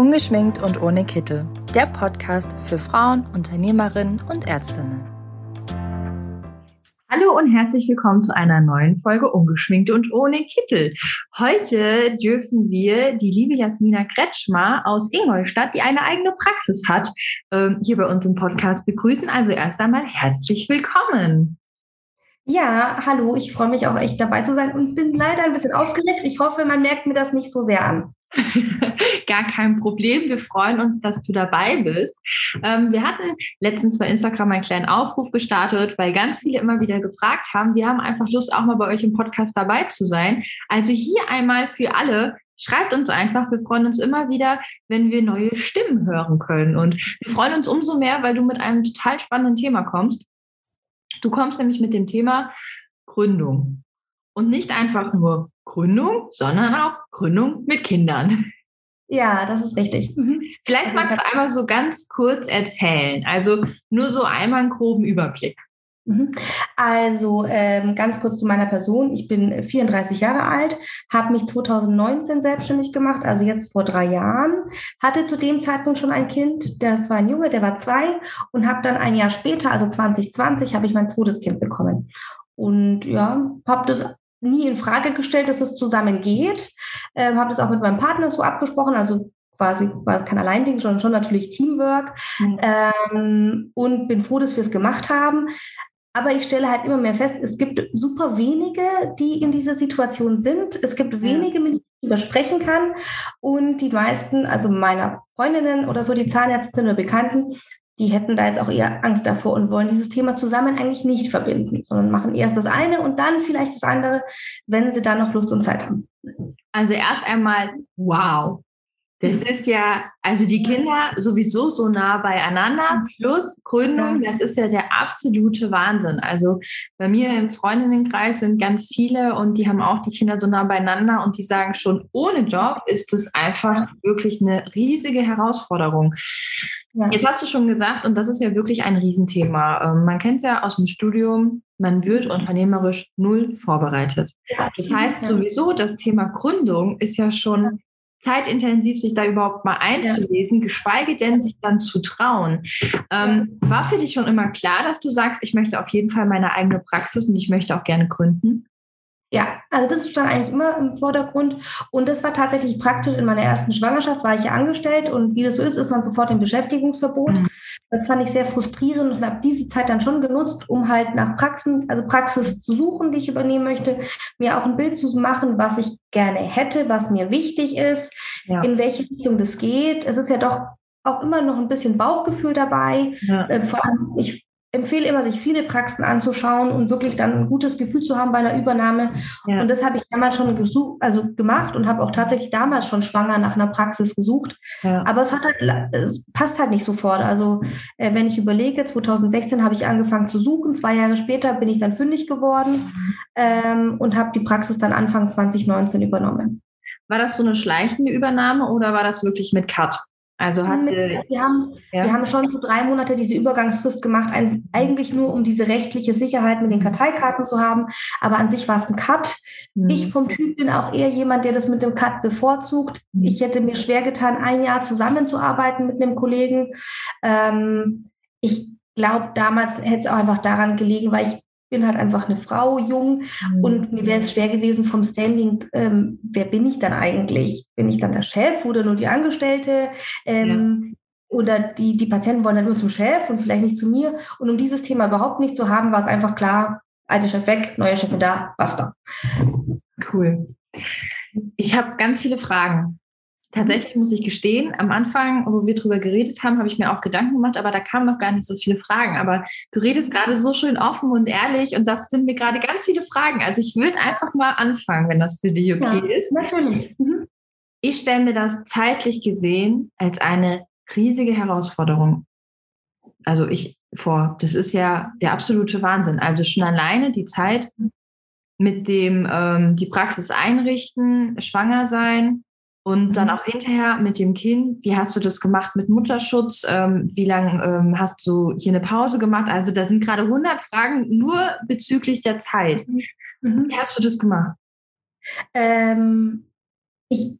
Ungeschminkt und ohne Kittel. Der Podcast für Frauen, Unternehmerinnen und Ärztinnen. Hallo und herzlich willkommen zu einer neuen Folge Ungeschminkt und ohne Kittel. Heute dürfen wir die liebe Jasmina Kretschmer aus Ingolstadt, die eine eigene Praxis hat, ähm, hier bei uns im Podcast begrüßen. Also erst einmal herzlich willkommen. Ja, hallo, ich freue mich auch echt dabei zu sein und bin leider ein bisschen aufgeregt. Ich hoffe, man merkt mir das nicht so sehr an. Gar kein Problem. Wir freuen uns, dass du dabei bist. Ähm, wir hatten letztens bei Instagram einen kleinen Aufruf gestartet, weil ganz viele immer wieder gefragt haben. Wir haben einfach Lust, auch mal bei euch im Podcast dabei zu sein. Also hier einmal für alle. Schreibt uns einfach. Wir freuen uns immer wieder, wenn wir neue Stimmen hören können. Und wir freuen uns umso mehr, weil du mit einem total spannenden Thema kommst. Du kommst nämlich mit dem Thema Gründung. Und nicht einfach nur Gründung, sondern auch Gründung mit Kindern. Ja, das ist richtig. Mhm. Vielleicht magst du einmal so ganz kurz erzählen. Also nur so einmal einen groben Überblick. Mhm. Also ähm, ganz kurz zu meiner Person. Ich bin 34 Jahre alt, habe mich 2019 selbstständig gemacht, also jetzt vor drei Jahren. Hatte zu dem Zeitpunkt schon ein Kind, das war ein Junge, der war zwei und habe dann ein Jahr später, also 2020, habe ich mein zweites Kind bekommen. Und ja, habe das nie in Frage gestellt, dass es zusammen geht. Ähm, habe das auch mit meinem Partner so abgesprochen, also quasi war kein Alleinding, sondern schon natürlich Teamwork. Mhm. Ähm, und bin froh, dass wir es gemacht haben. Aber ich stelle halt immer mehr fest, es gibt super wenige, die in dieser Situation sind. Es gibt wenige, mit denen ich übersprechen kann. Und die meisten, also meiner Freundinnen oder so, die Zahnärztinnen oder Bekannten, die hätten da jetzt auch eher Angst davor und wollen dieses Thema zusammen eigentlich nicht verbinden, sondern machen erst das eine und dann vielleicht das andere, wenn sie dann noch Lust und Zeit haben. Also erst einmal, wow, das ist ja, also die Kinder sowieso so nah beieinander, plus Gründung, das ist ja der absolute Wahnsinn. Also bei mir im Freundinnenkreis sind ganz viele und die haben auch die Kinder so nah beieinander und die sagen schon, ohne Job ist es einfach wirklich eine riesige Herausforderung. Ja. Jetzt hast du schon gesagt, und das ist ja wirklich ein Riesenthema. Ähm, man kennt es ja aus dem Studium, man wird unternehmerisch null vorbereitet. Das heißt sowieso, das Thema Gründung ist ja schon zeitintensiv, sich da überhaupt mal einzulesen, ja. geschweige denn sich dann zu trauen. Ähm, war für dich schon immer klar, dass du sagst, ich möchte auf jeden Fall meine eigene Praxis und ich möchte auch gerne gründen? Ja, also das stand eigentlich immer im Vordergrund. Und das war tatsächlich praktisch. In meiner ersten Schwangerschaft war ich ja angestellt und wie das so ist, ist man sofort im Beschäftigungsverbot. Mhm. Das fand ich sehr frustrierend und habe diese Zeit dann schon genutzt, um halt nach Praxen, also Praxis zu suchen, die ich übernehmen möchte, mir auch ein Bild zu machen, was ich gerne hätte, was mir wichtig ist, ja. in welche Richtung das geht. Es ist ja doch auch immer noch ein bisschen Bauchgefühl dabei. Ja. Äh, vor allem, ich empfehle immer, sich viele Praxen anzuschauen und wirklich dann ein gutes Gefühl zu haben bei einer Übernahme. Ja. Und das habe ich damals schon gesucht, also gemacht und habe auch tatsächlich damals schon schwanger nach einer Praxis gesucht. Ja. Aber es hat halt, es passt halt nicht sofort. Also äh, wenn ich überlege, 2016 habe ich angefangen zu suchen, zwei Jahre später bin ich dann fündig geworden ähm, und habe die Praxis dann Anfang 2019 übernommen. War das so eine schleichende Übernahme oder war das wirklich mit Cut? Also hat wir haben, ja. wir haben schon so drei Monate diese Übergangsfrist gemacht, eigentlich nur um diese rechtliche Sicherheit mit den Karteikarten zu haben. Aber an sich war es ein Cut. Mhm. Ich vom Typ bin auch eher jemand, der das mit dem Cut bevorzugt. Mhm. Ich hätte mir schwer getan, ein Jahr zusammenzuarbeiten mit einem Kollegen. Ähm, ich glaube, damals hätte es auch einfach daran gelegen, weil ich bin halt einfach eine Frau, jung mhm. und mir wäre es schwer gewesen vom Standing, ähm, wer bin ich dann eigentlich? Bin ich dann der Chef oder nur die Angestellte? Ähm, ja. Oder die, die Patienten wollen dann nur zum Chef und vielleicht nicht zu mir. Und um dieses Thema überhaupt nicht zu haben, war es einfach klar, alter Chef weg, neuer Chef da, basta. Cool. Ich habe ganz viele Fragen. Tatsächlich muss ich gestehen, am Anfang, wo wir drüber geredet haben, habe ich mir auch Gedanken gemacht, aber da kamen noch gar nicht so viele Fragen. Aber du redest gerade so schön offen und ehrlich und da sind mir gerade ganz viele Fragen. Also ich würde einfach mal anfangen, wenn das für dich okay ja, ist. Natürlich. Mhm. Ich stelle mir das zeitlich gesehen als eine riesige Herausforderung. Also ich vor, das ist ja der absolute Wahnsinn. Also schon alleine die Zeit mit dem ähm, die Praxis einrichten, schwanger sein, und dann mhm. auch hinterher mit dem Kind, wie hast du das gemacht mit Mutterschutz? Ähm, wie lange ähm, hast du hier eine Pause gemacht? Also da sind gerade 100 Fragen nur bezüglich der Zeit. Mhm. mhm. Wie hast du das gemacht? Ähm, ich,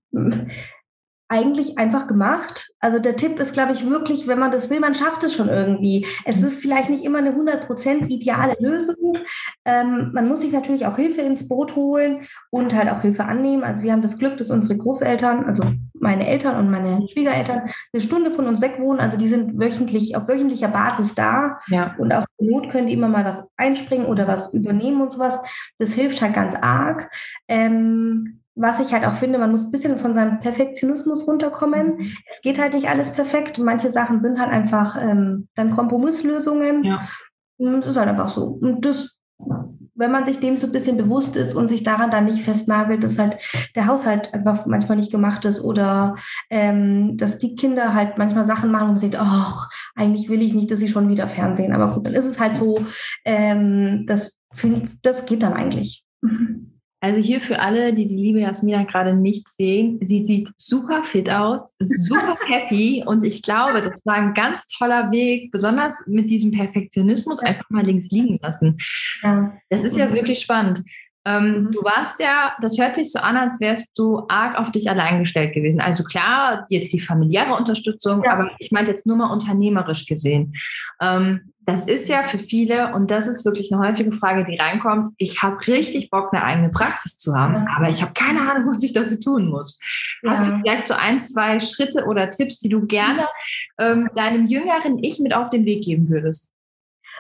eigentlich einfach gemacht. Also der Tipp ist, glaube ich, wirklich, wenn man das will, man schafft es schon irgendwie. Es ist vielleicht nicht immer eine 100% ideale Lösung. Ähm, man muss sich natürlich auch Hilfe ins Boot holen und halt auch Hilfe annehmen. Also wir haben das Glück, dass unsere Großeltern, also meine Eltern und meine Schwiegereltern, eine Stunde von uns weg wohnen. Also die sind wöchentlich auf wöchentlicher Basis da. Ja. Und auch zur Not können die immer mal was einspringen oder was übernehmen und sowas. Das hilft halt ganz arg. Ähm, was ich halt auch finde, man muss ein bisschen von seinem Perfektionismus runterkommen. Mhm. Es geht halt nicht alles perfekt. Manche Sachen sind halt einfach ähm, dann Kompromisslösungen. Ja. Und das ist halt einfach so. Und das, wenn man sich dem so ein bisschen bewusst ist und sich daran dann nicht festnagelt, dass halt der Haushalt einfach manchmal nicht gemacht ist oder ähm, dass die Kinder halt manchmal Sachen machen und man sieht, ach, eigentlich will ich nicht, dass sie schon wieder Fernsehen. Aber gut, dann ist es halt so, ähm, das, das geht dann eigentlich. Also hier für alle, die die liebe Jasmina gerade nicht sehen, sie sieht super fit aus, super happy und ich glaube, das war ein ganz toller Weg, besonders mit diesem Perfektionismus einfach mal links liegen lassen. Das ist ja wirklich spannend. Ähm, mhm. Du warst ja, das hört sich so an, als wärst du arg auf dich allein gestellt gewesen. Also klar, jetzt die familiäre Unterstützung, ja. aber ich meine jetzt nur mal unternehmerisch gesehen. Ähm, das ist ja für viele, und das ist wirklich eine häufige Frage, die reinkommt, ich habe richtig Bock, eine eigene Praxis zu haben, aber ich habe keine Ahnung, was ich dafür tun muss. Ja. Hast du vielleicht so ein, zwei Schritte oder Tipps, die du gerne ähm, deinem jüngeren Ich mit auf den Weg geben würdest?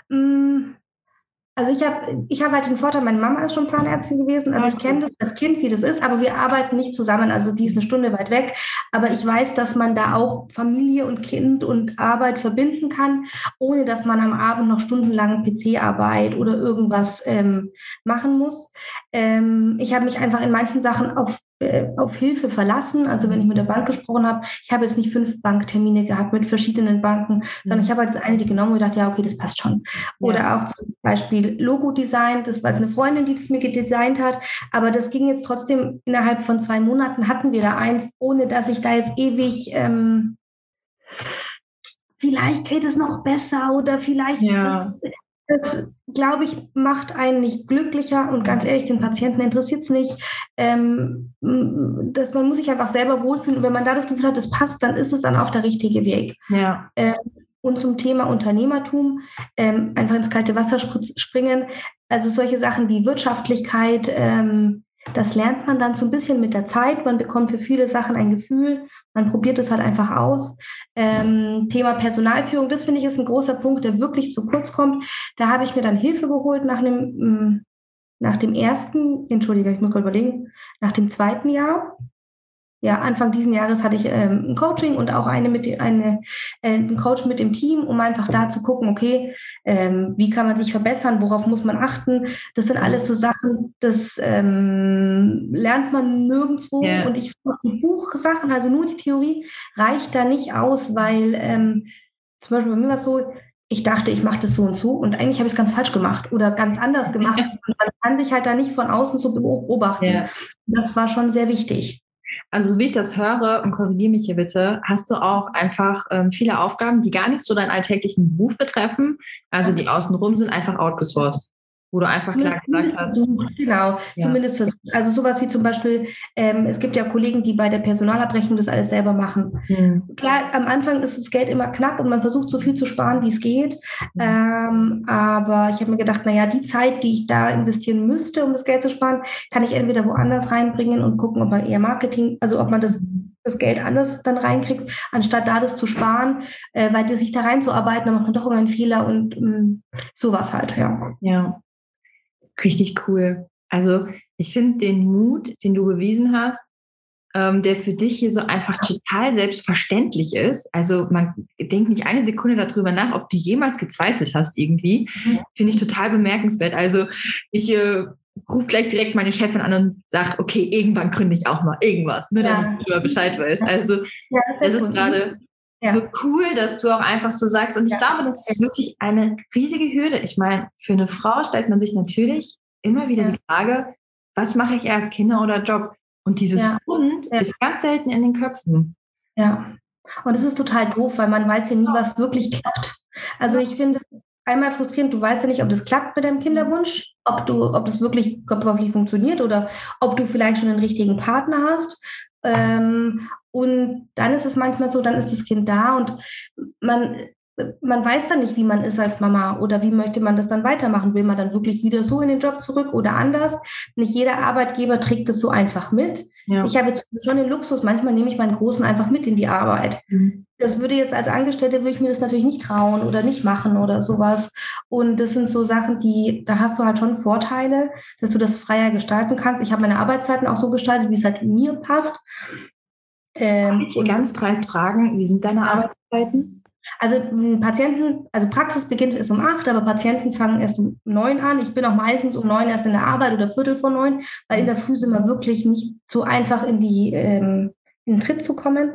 Mm, also ich habe ich hab halt den Vorteil, meine Mama ist schon Zahnärztin gewesen, also ich kenne das als Kind, wie das ist, aber wir arbeiten nicht zusammen, also die ist eine Stunde weit weg, aber ich weiß, dass man da auch Familie und Kind und Arbeit verbinden kann, ohne dass man am Abend noch stundenlang PC-Arbeit oder irgendwas ähm, machen muss. Ähm, ich habe mich einfach in manchen Sachen auf auf Hilfe verlassen. Also wenn ich mit der Bank gesprochen habe, ich habe jetzt nicht fünf Banktermine gehabt mit verschiedenen Banken, sondern mhm. ich habe halt eine die genommen und gedacht, ja, okay, das passt schon. Oder ja. auch zum Beispiel Logo-Design, das war jetzt eine Freundin, die das mir gedesignt hat, aber das ging jetzt trotzdem innerhalb von zwei Monaten hatten wir da eins, ohne dass ich da jetzt ewig ähm, vielleicht geht es noch besser oder vielleicht ja. ist, das, glaube ich, macht einen nicht glücklicher und ganz ehrlich, den Patienten interessiert es nicht. Ähm, dass man muss sich einfach selber wohlfühlen und wenn man da das Gefühl hat, das passt, dann ist es dann auch der richtige Weg. Ja. Ähm, und zum Thema Unternehmertum, ähm, einfach ins kalte Wasser springen. Also solche Sachen wie Wirtschaftlichkeit, ähm, das lernt man dann so ein bisschen mit der Zeit. Man bekommt für viele Sachen ein Gefühl. Man probiert es halt einfach aus. Ähm, Thema Personalführung, das finde ich ist ein großer Punkt, der wirklich zu kurz kommt. Da habe ich mir dann Hilfe geholt nach dem, mm, nach dem ersten, entschuldige, ich muss gerade überlegen, nach dem zweiten Jahr ja, Anfang diesen Jahres hatte ich ähm, ein Coaching und auch eine mit eine, äh, einen Coach mit dem Team, um einfach da zu gucken, okay, ähm, wie kann man sich verbessern, worauf muss man achten. Das sind alles so Sachen, das ähm, lernt man nirgendwo. Yeah. Und ich die Buchsachen, also nur die Theorie, reicht da nicht aus, weil ähm, zum Beispiel bei mir war es so, ich dachte, ich mache das so und so und eigentlich habe ich es ganz falsch gemacht oder ganz anders gemacht. man kann sich halt da nicht von außen so beobachten. Yeah. Das war schon sehr wichtig. Also, so wie ich das höre, und korrigiere mich hier bitte, hast du auch einfach ähm, viele Aufgaben, die gar nicht so deinen alltäglichen Beruf betreffen, also die außenrum sind, einfach outgesourced wo du einfach klar gesagt hast. Versucht, genau, ja. zumindest versucht. Also sowas wie zum Beispiel, ähm, es gibt ja Kollegen, die bei der Personalabrechnung das alles selber machen. Mhm. Klar, am Anfang ist das Geld immer knapp und man versucht so viel zu sparen, wie es geht. Mhm. Ähm, aber ich habe mir gedacht, naja, die Zeit, die ich da investieren müsste, um das Geld zu sparen, kann ich entweder woanders reinbringen und gucken, ob man eher Marketing, also ob man das das Geld anders dann reinkriegt, anstatt da das zu sparen, äh, weil die sich da reinzuarbeiten, dann macht man doch irgendeinen Fehler und ähm, sowas halt, ja. Ja, richtig cool. Also ich finde den Mut, den du bewiesen hast, ähm, der für dich hier so einfach total selbstverständlich ist. Also man denkt nicht eine Sekunde darüber nach, ob du jemals gezweifelt hast irgendwie. Mhm. Finde ich total bemerkenswert. Also ich äh, rufe gleich direkt meine Chefin an und sage, okay, irgendwann gründe ich auch mal irgendwas, ne, ja. damit du Bescheid weißt. Also ja, das ist, ist gerade ja. so cool, dass du auch einfach so sagst. Und ich glaube, das ist wirklich eine riesige Hürde. Ich meine, für eine Frau stellt man sich natürlich immer wieder ja. die Frage, was mache ich erst, Kinder oder Job? Und dieses ja. Und ja. ist ganz selten in den Köpfen. Ja. Und es ist total doof, weil man weiß ja nie, was wirklich klappt. Also ich finde einmal frustrierend, du weißt ja nicht, ob das klappt mit deinem Kinderwunsch, ob du, ob das wirklich körperlich funktioniert oder ob du vielleicht schon einen richtigen Partner hast. Ähm, Und dann ist es manchmal so, dann ist das Kind da und man man weiß dann nicht, wie man ist als Mama oder wie möchte man das dann weitermachen. Will man dann wirklich wieder so in den Job zurück oder anders? Nicht jeder Arbeitgeber trägt das so einfach mit. Ja. Ich habe jetzt schon den Luxus, manchmal nehme ich meinen Großen einfach mit in die Arbeit. Mhm. Das würde jetzt als Angestellte, würde ich mir das natürlich nicht trauen oder nicht machen oder sowas. Und das sind so Sachen, die, da hast du halt schon Vorteile, dass du das freier gestalten kannst. Ich habe meine Arbeitszeiten auch so gestaltet, wie es halt mir passt. Ähm, ich ganz dreist fragen, wie sind deine Arbeitszeiten? Also Patienten, also Praxisbeginn ist um acht, aber Patienten fangen erst um neun an. Ich bin auch meistens um neun erst in der Arbeit oder Viertel vor neun, weil in der Früh sind wir wirklich nicht so einfach in die ähm, in den Tritt zu kommen.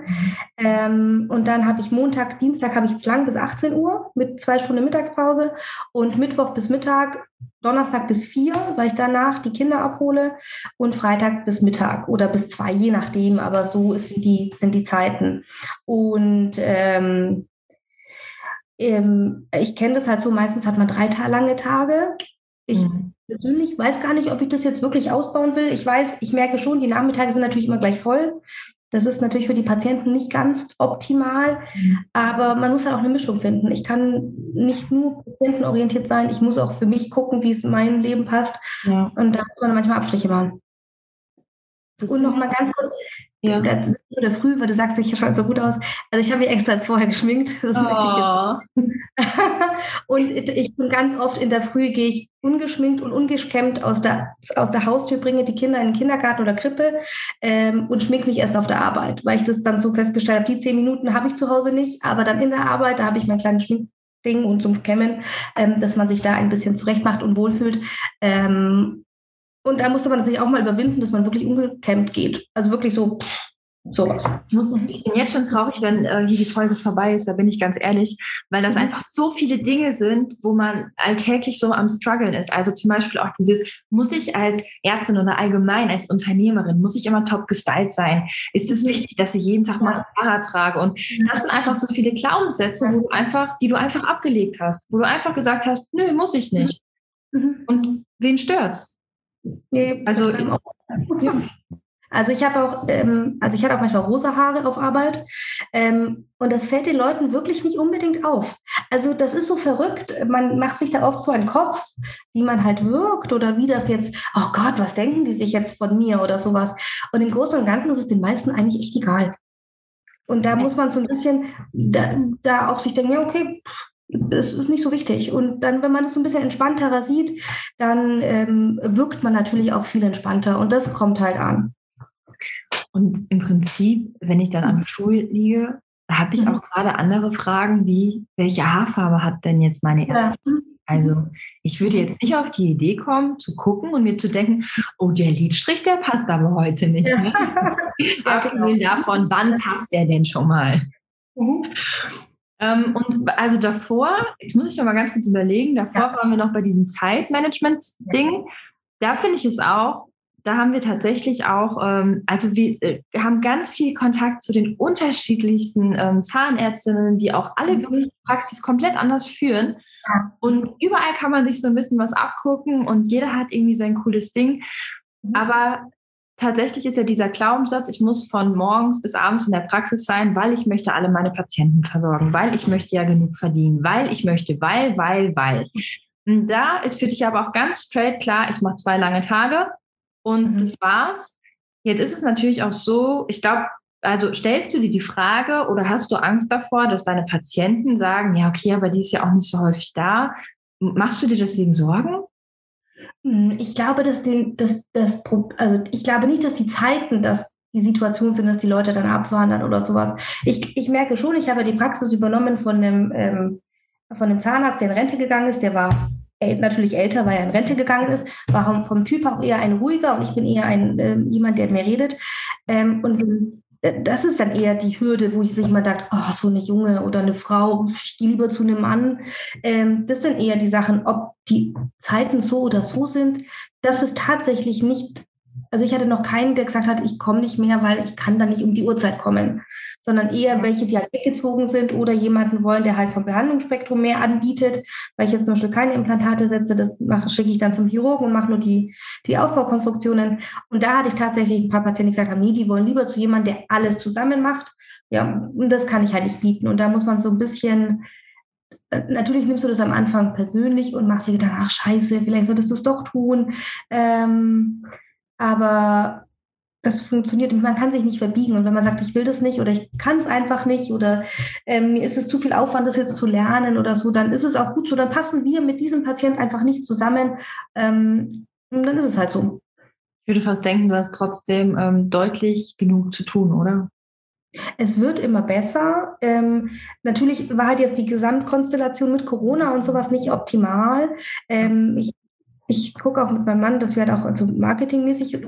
Ähm, und dann habe ich Montag, Dienstag habe ich jetzt lang bis 18 Uhr mit zwei Stunden Mittagspause und Mittwoch bis Mittag, Donnerstag bis vier, weil ich danach die Kinder abhole und Freitag bis Mittag oder bis zwei, je nachdem. Aber so ist die, sind die Zeiten. Und ähm, ähm, ich kenne das halt so, meistens hat man drei ta lange Tage. Ich mhm. persönlich weiß gar nicht, ob ich das jetzt wirklich ausbauen will. Ich weiß, ich merke schon, die Nachmittage sind natürlich immer gleich voll. Das ist natürlich für die Patienten nicht ganz optimal, aber man muss halt auch eine Mischung finden. Ich kann nicht nur patientenorientiert sein, ich muss auch für mich gucken, wie es in meinem Leben passt. Ja. Und da muss man manchmal Abstriche machen. Das und noch mal ganz kurz, ja. zu der Früh, weil du sagst, ich schaue so gut aus. Also ich habe mich extra als vorher geschminkt. Das oh. möchte ich jetzt. und ich bin ganz oft in der Früh, gehe ich ungeschminkt und ungeschkämmt aus der, aus der Haustür, bringe die Kinder in den Kindergarten oder Krippe ähm, und schminke mich erst auf der Arbeit, weil ich das dann so festgestellt habe, die zehn Minuten habe ich zu Hause nicht, aber dann in der Arbeit, da habe ich mein kleines Schminkding und zum Kämmen, ähm, dass man sich da ein bisschen zurecht macht und wohlfühlt. Ähm, und da musste man sich auch mal überwinden, dass man wirklich ungekämmt geht. Also wirklich so sowas. Ich, muss, ich bin jetzt schon traurig, wenn äh, hier die Folge vorbei ist, da bin ich ganz ehrlich, weil das mhm. einfach so viele Dinge sind, wo man alltäglich so am struggeln ist. Also zum Beispiel auch dieses, muss ich als Ärztin oder allgemein als Unternehmerin, muss ich immer top gestylt sein? Ist es wichtig, dass ich jeden Tag Mascara trage? Und das sind einfach so viele Glaubenssätze, wo du einfach, die du einfach abgelegt hast, wo du einfach gesagt hast, nö, muss ich nicht. Mhm. Und wen stört's? Nee, also, also ich habe auch, ähm, also ich hatte auch manchmal rosa Haare auf Arbeit ähm, und das fällt den Leuten wirklich nicht unbedingt auf. Also das ist so verrückt. Man macht sich da oft so einen Kopf, wie man halt wirkt oder wie das jetzt. Oh Gott, was denken die sich jetzt von mir oder sowas? Und im Großen und Ganzen ist es den meisten eigentlich echt egal. Und da muss man so ein bisschen da, da auch sich denken, ja okay, es ist nicht so wichtig. Und dann, wenn man es so ein bisschen entspannter sieht, dann ähm, wirkt man natürlich auch viel entspannter und das kommt halt an. Und im Prinzip, wenn ich dann am Stuhl liege, habe ich mhm. auch gerade andere Fragen wie, welche Haarfarbe hat denn jetzt meine Ärztin? Ja. Also ich würde jetzt nicht auf die Idee kommen, zu gucken und mir zu denken, oh, der Lidstrich, der passt aber heute nicht. Ne? ja, Abgesehen genau. davon, wann passt der denn schon mal? Mhm. Ähm, und also davor, jetzt muss ich noch mal ganz kurz überlegen, davor ja. waren wir noch bei diesem Zeitmanagement-Ding. Da finde ich es auch, da haben wir tatsächlich auch, ähm, also wir äh, haben ganz viel Kontakt zu den unterschiedlichsten ähm, Zahnärztinnen, die auch alle mhm. wirklich die Praxis komplett anders führen. Ja. Und überall kann man sich so ein bisschen was abgucken und jeder hat irgendwie sein cooles Ding. Mhm. Aber tatsächlich ist ja dieser Glaubenssatz, ich muss von morgens bis abends in der Praxis sein, weil ich möchte alle meine Patienten versorgen, weil ich möchte ja genug verdienen, weil ich möchte, weil, weil, weil. Und da ist für dich aber auch ganz straight klar, ich mache zwei lange Tage und mhm. das war's. Jetzt ist es natürlich auch so, ich glaube, also stellst du dir die Frage oder hast du Angst davor, dass deine Patienten sagen, ja, okay, aber die ist ja auch nicht so häufig da. Machst du dir deswegen Sorgen? Hm, ich glaube, dass den, dass das, also ich glaube nicht, dass die Zeiten, dass die Situation sind, dass die Leute dann abwandern oder sowas. Ich, ich merke schon, ich habe die Praxis übernommen von einem, ähm, von einem Zahnarzt, der in Rente gegangen ist. Der war natürlich älter, weil er in Rente gegangen ist, war vom Typ auch eher ein ruhiger und ich bin eher ein äh, jemand, der mehr redet. Ähm, und das ist dann eher die Hürde, wo ich sich mal dachte, oh, so eine Junge oder eine Frau, ich gehe lieber zu einem Mann. Ähm, das sind eher die Sachen, ob die Zeiten so oder so sind. Das ist tatsächlich nicht, also ich hatte noch keinen, der gesagt hat, ich komme nicht mehr, weil ich kann da nicht um die Uhrzeit kommen. Sondern eher welche, die halt weggezogen sind oder jemanden wollen, der halt vom Behandlungsspektrum mehr anbietet, weil ich jetzt zum Beispiel keine Implantate setze, das mache, schicke ich dann zum Chirurgen und mache nur die, die Aufbaukonstruktionen. Und da hatte ich tatsächlich ein paar Patienten, die gesagt haben, nee, die wollen lieber zu jemandem, der alles zusammen macht. Ja, und das kann ich halt nicht bieten. Und da muss man so ein bisschen äh, natürlich nimmst du das am Anfang persönlich und machst dir Gedanken, ach scheiße, vielleicht solltest du es doch tun. Ähm, aber das funktioniert nicht. Man kann sich nicht verbiegen. Und wenn man sagt, ich will das nicht oder ich kann es einfach nicht oder ähm, mir ist es zu viel Aufwand, das jetzt zu lernen oder so, dann ist es auch gut so. Dann passen wir mit diesem Patienten einfach nicht zusammen. Ähm, und dann ist es halt so. Ich würde fast denken, du hast trotzdem ähm, deutlich genug zu tun, oder? Es wird immer besser. Ähm, natürlich war halt jetzt die Gesamtkonstellation mit Corona und sowas nicht optimal. Ähm, ich ich gucke auch mit meinem Mann, dass wir halt auch also marketingmäßig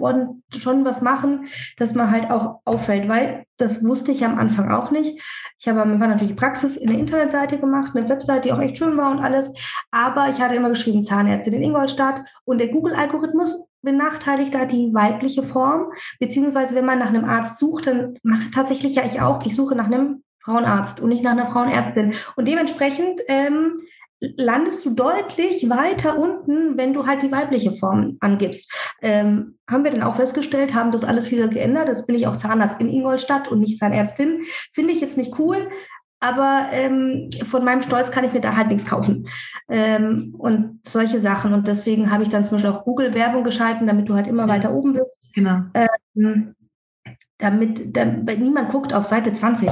schon was machen, dass man halt auch auffällt, weil das wusste ich am Anfang auch nicht. Ich habe am Anfang natürlich Praxis in der Internetseite gemacht, eine Webseite, die auch echt schön war und alles. Aber ich hatte immer geschrieben Zahnärztin in Ingolstadt und der Google-Algorithmus benachteiligt da die weibliche Form. Beziehungsweise wenn man nach einem Arzt sucht, dann mache tatsächlich ja ich auch, ich suche nach einem Frauenarzt und nicht nach einer Frauenärztin. Und dementsprechend ähm, landest du deutlich weiter unten, wenn du halt die weibliche Form angibst. Ähm, haben wir dann auch festgestellt, haben das alles wieder geändert. Jetzt bin ich auch Zahnarzt in Ingolstadt und nicht Zahnärztin. Finde ich jetzt nicht cool, aber ähm, von meinem Stolz kann ich mir da halt nichts kaufen. Ähm, und solche Sachen. Und deswegen habe ich dann zum Beispiel auch Google-Werbung geschalten, damit du halt immer ja. weiter oben bist. Genau. Ähm, damit, damit niemand guckt auf Seite 20.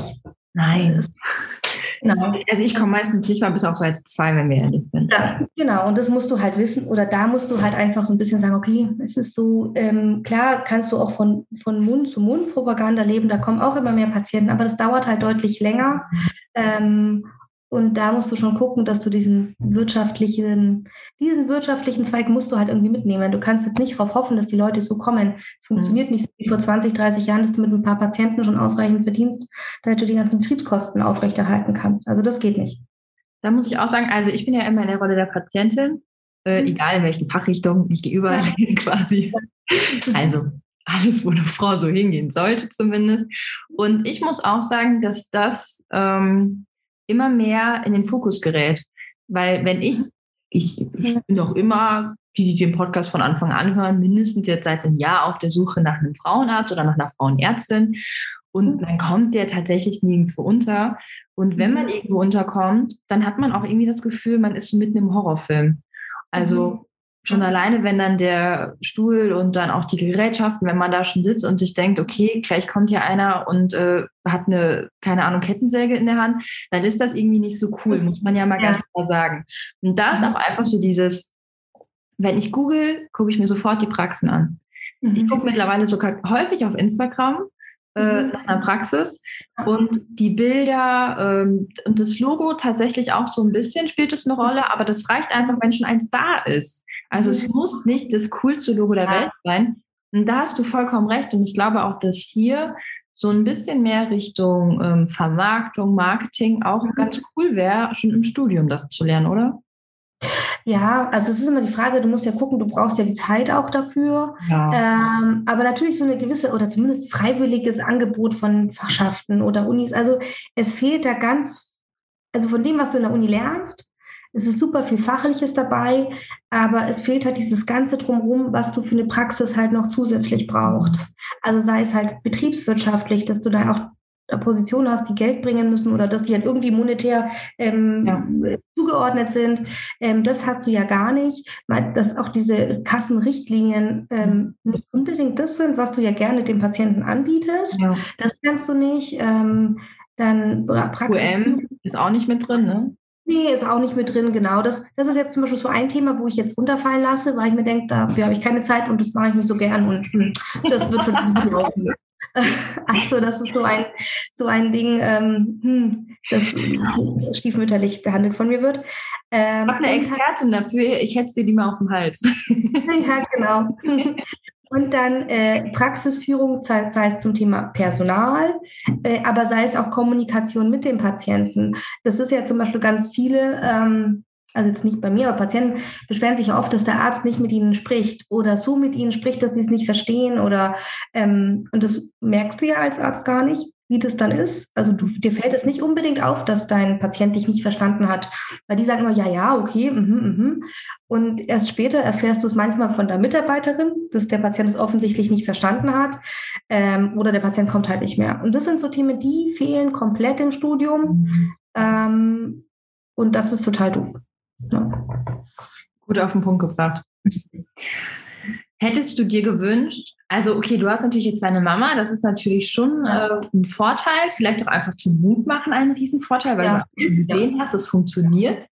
Nein. Genau. Also ich komme meistens nicht mal bis auf Seite 2, wenn wir ehrlich sind. Ja, genau. Und das musst du halt wissen. Oder da musst du halt einfach so ein bisschen sagen, okay, es ist so, ähm, klar kannst du auch von, von Mund zu Mund Propaganda leben, da kommen auch immer mehr Patienten, aber das dauert halt deutlich länger. Ähm, und da musst du schon gucken, dass du diesen wirtschaftlichen, diesen wirtschaftlichen Zweig musst du halt irgendwie mitnehmen. Du kannst jetzt nicht darauf hoffen, dass die Leute so kommen. Es funktioniert mhm. nicht so wie vor 20, 30 Jahren, dass du mit ein paar Patienten schon ausreichend verdienst, damit du die ganzen Betriebskosten aufrechterhalten kannst. Also das geht nicht. Da muss ich auch sagen, also ich bin ja immer in der Rolle der Patientin, äh, mhm. egal in welchen Fachrichtungen, ich gehe überall ja. quasi. Also alles, wo eine Frau so hingehen sollte zumindest. Und ich muss auch sagen, dass das ähm, immer mehr in den Fokus gerät. Weil wenn ich, ich, ich bin noch immer, die, die den Podcast von Anfang an hören, mindestens jetzt seit einem Jahr auf der Suche nach einem Frauenarzt oder nach einer Frauenärztin. Und man kommt der tatsächlich nirgendwo unter. Und wenn man irgendwo unterkommt, dann hat man auch irgendwie das Gefühl, man ist mitten im Horrorfilm. Also mhm. Schon alleine, wenn dann der Stuhl und dann auch die Gerätschaften, wenn man da schon sitzt und sich denkt, okay, gleich kommt hier einer und äh, hat eine, keine Ahnung, Kettensäge in der Hand, dann ist das irgendwie nicht so cool, muss man ja mal ja. ganz klar sagen. Und da ist mhm. auch einfach so dieses, wenn ich google, gucke ich mir sofort die Praxen an. Mhm. Ich gucke mittlerweile sogar häufig auf Instagram, äh, mhm. nach einer Praxis. Und die Bilder ähm, und das Logo tatsächlich auch so ein bisschen spielt es eine Rolle, aber das reicht einfach, wenn schon eins da ist. Also es mhm. muss nicht das coolste Logo der Welt sein. Und da hast du vollkommen recht. Und ich glaube auch, dass hier so ein bisschen mehr Richtung ähm, Vermarktung, Marketing auch mhm. ganz cool wäre, schon im Studium das zu lernen, oder? Ja, also es ist immer die Frage, du musst ja gucken, du brauchst ja die Zeit auch dafür. Ja. Ähm, aber natürlich so eine gewisse oder zumindest freiwilliges Angebot von Fachschaften oder Unis. Also es fehlt da ganz, also von dem, was du in der Uni lernst, es ist super viel Fachliches dabei, aber es fehlt halt dieses Ganze drumherum, was du für eine Praxis halt noch zusätzlich brauchst. Also sei es halt betriebswirtschaftlich, dass du da auch Positionen hast, die Geld bringen müssen oder dass die halt irgendwie monetär ähm, ja. zugeordnet sind. Ähm, das hast du ja gar nicht. Dass auch diese Kassenrichtlinien ähm, nicht unbedingt das sind, was du ja gerne dem Patienten anbietest. Ja. Das kannst du nicht. Ähm, dann Praxis. QM ist auch nicht mit drin, ne? Nee, ist auch nicht mit drin, genau. Das, das ist jetzt zum Beispiel so ein Thema, wo ich jetzt runterfallen lasse, weil ich mir denke, dafür habe ich keine Zeit und das mache ich nicht so gern und hm, das wird schon gut laufen. Also das ist so ein, so ein Ding, ähm, hm, das stiefmütterlich behandelt von mir wird. Ähm, ich habe eine Expertin dafür, ich hätte sie die mal auf dem Hals. ja, genau. Und dann äh, Praxisführung, sei, sei, es zum Thema Personal, äh, aber sei es auch Kommunikation mit dem Patienten. Das ist ja zum Beispiel ganz viele, ähm, also jetzt nicht bei mir, aber Patienten beschweren sich oft, dass der Arzt nicht mit ihnen spricht oder so mit ihnen spricht, dass sie es nicht verstehen oder ähm, und das merkst du ja als Arzt gar nicht. wie das dann ist. Also du, dir fällt es nicht unbedingt auf, dass dein Patient dich nicht verstanden hat, weil die sagen immer, ja, ja, okay, mhm, mhm. Und erst später erfährst du es manchmal von der Mitarbeiterin, dass der Patient es offensichtlich nicht verstanden hat ähm, oder der Patient kommt halt nicht mehr. Und das sind so Themen, die fehlen komplett im Studium. Mhm. Ähm, und das ist total doof. Gut auf den Punkt gebracht. Hättest du dir gewünscht, also okay, du hast natürlich jetzt deine Mama, das ist natürlich schon äh, ein Vorteil, vielleicht auch einfach zum Mut machen ein Riesenvorteil, weil ja. du schon gesehen ja. hast, es funktioniert.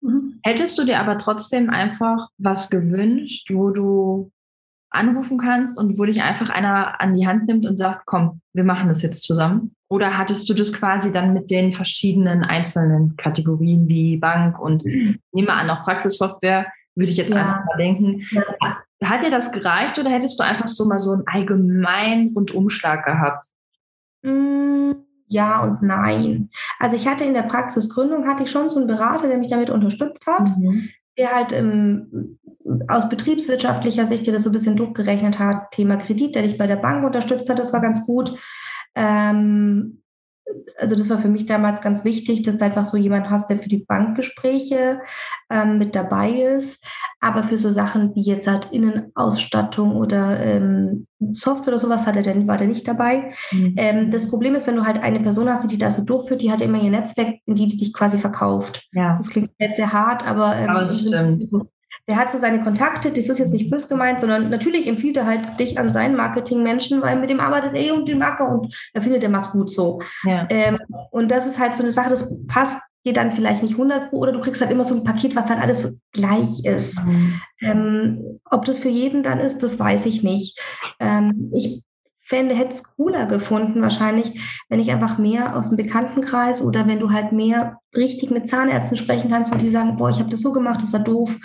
Mhm. Hättest du dir aber trotzdem einfach was gewünscht, wo du anrufen kannst und wo dich einfach einer an die Hand nimmt und sagt, komm, wir machen das jetzt zusammen? Oder hattest du das quasi dann mit den verschiedenen einzelnen Kategorien wie Bank und mhm. nehme an, auch Praxissoftware, würde ich jetzt ja. einfach mal denken. Ja. Hat dir das gereicht oder hättest du einfach so mal so einen allgemeinen Rundumschlag gehabt? Mm, ja und nein. Also ich hatte in der Praxisgründung hatte ich schon so einen Berater, der mich damit unterstützt hat, mhm. der halt im, aus betriebswirtschaftlicher Sicht dir das so ein bisschen durchgerechnet hat, Thema Kredit, der dich bei der Bank unterstützt hat, das war ganz gut. Ähm, also das war für mich damals ganz wichtig, dass du einfach so jemand hast, der für die Bankgespräche ähm, mit dabei ist. Aber für so Sachen wie jetzt halt Innenausstattung oder ähm, Software oder sowas hat er denn, war der nicht dabei. Mhm. Ähm, das Problem ist, wenn du halt eine Person hast, die das so durchführt, die hat immer ihr Netzwerk, in die die dich quasi verkauft. Ja. Das klingt jetzt sehr hart, aber, ähm, aber es stimmt der hat so seine Kontakte, das ist jetzt nicht bös gemeint, sondern natürlich empfiehlt er halt dich an seinen Marketingmenschen, weil mit dem arbeitet er und den Marker und er findet, der macht's gut so. Ja. Ähm, und das ist halt so eine Sache, das passt dir dann vielleicht nicht 100 oder du kriegst halt immer so ein Paket, was halt alles gleich ist. Mhm. Ähm, ob das für jeden dann ist, das weiß ich nicht. Ähm, ich fände, hätte es cooler gefunden wahrscheinlich, wenn ich einfach mehr aus dem Bekanntenkreis oder wenn du halt mehr richtig mit Zahnärzten sprechen kannst, wo die sagen, boah, ich habe das so gemacht, das war doof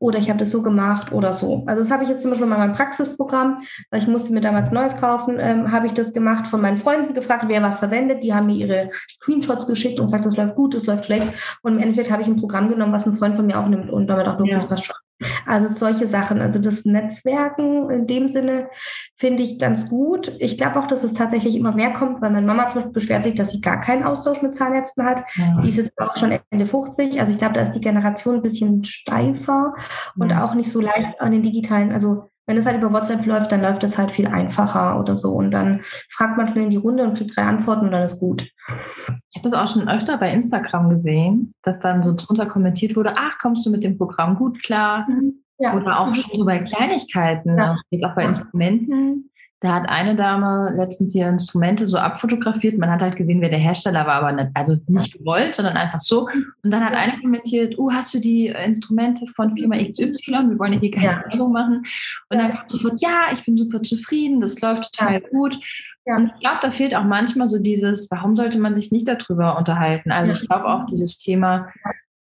oder ich habe das so gemacht oder so. Also das habe ich jetzt zum Beispiel bei meinem Praxisprogramm, weil ich musste mir damals Neues kaufen, ähm, habe ich das gemacht, von meinen Freunden gefragt, wer was verwendet. Die haben mir ihre Screenshots geschickt und gesagt, das läuft gut, das läuft schlecht. Und im Endeffekt habe ich ein Programm genommen, was ein Freund von mir auch nimmt und damit auch, ja. das passt schon. Also solche Sachen, also das Netzwerken in dem Sinne finde ich ganz gut. Ich glaube auch, dass es tatsächlich immer mehr kommt, weil meine Mama zum Beispiel beschwert sich, dass sie gar keinen Austausch mit Zahnärzten hat. Ja. Die ist jetzt auch schon Ende 50. Also ich glaube, da ist die Generation ein bisschen steifer und ja. auch nicht so leicht an den digitalen, also wenn es halt über WhatsApp läuft, dann läuft es halt viel einfacher oder so. Und dann fragt man schnell in die Runde und kriegt drei Antworten und dann ist gut. Ich habe das auch schon öfter bei Instagram gesehen, dass dann so drunter kommentiert wurde, ach, kommst du mit dem Programm gut klar? Mhm. Ja. Oder auch mhm. schon so bei Kleinigkeiten, ja. jetzt auch bei Instrumenten. Da hat eine Dame letztens ihre Instrumente so abfotografiert. Man hat halt gesehen, wer der Hersteller war, aber nicht, also nicht gewollt, sondern einfach so. Und dann hat eine kommentiert, oh, hast du die Instrumente von Firma XY? Wir wollen ja hier keine Werbung machen. Und dann kam sofort, ja, ich bin super zufrieden, das läuft total gut. Ja. Und ich glaube, da fehlt auch manchmal so dieses, warum sollte man sich nicht darüber unterhalten? Also ich glaube auch dieses Thema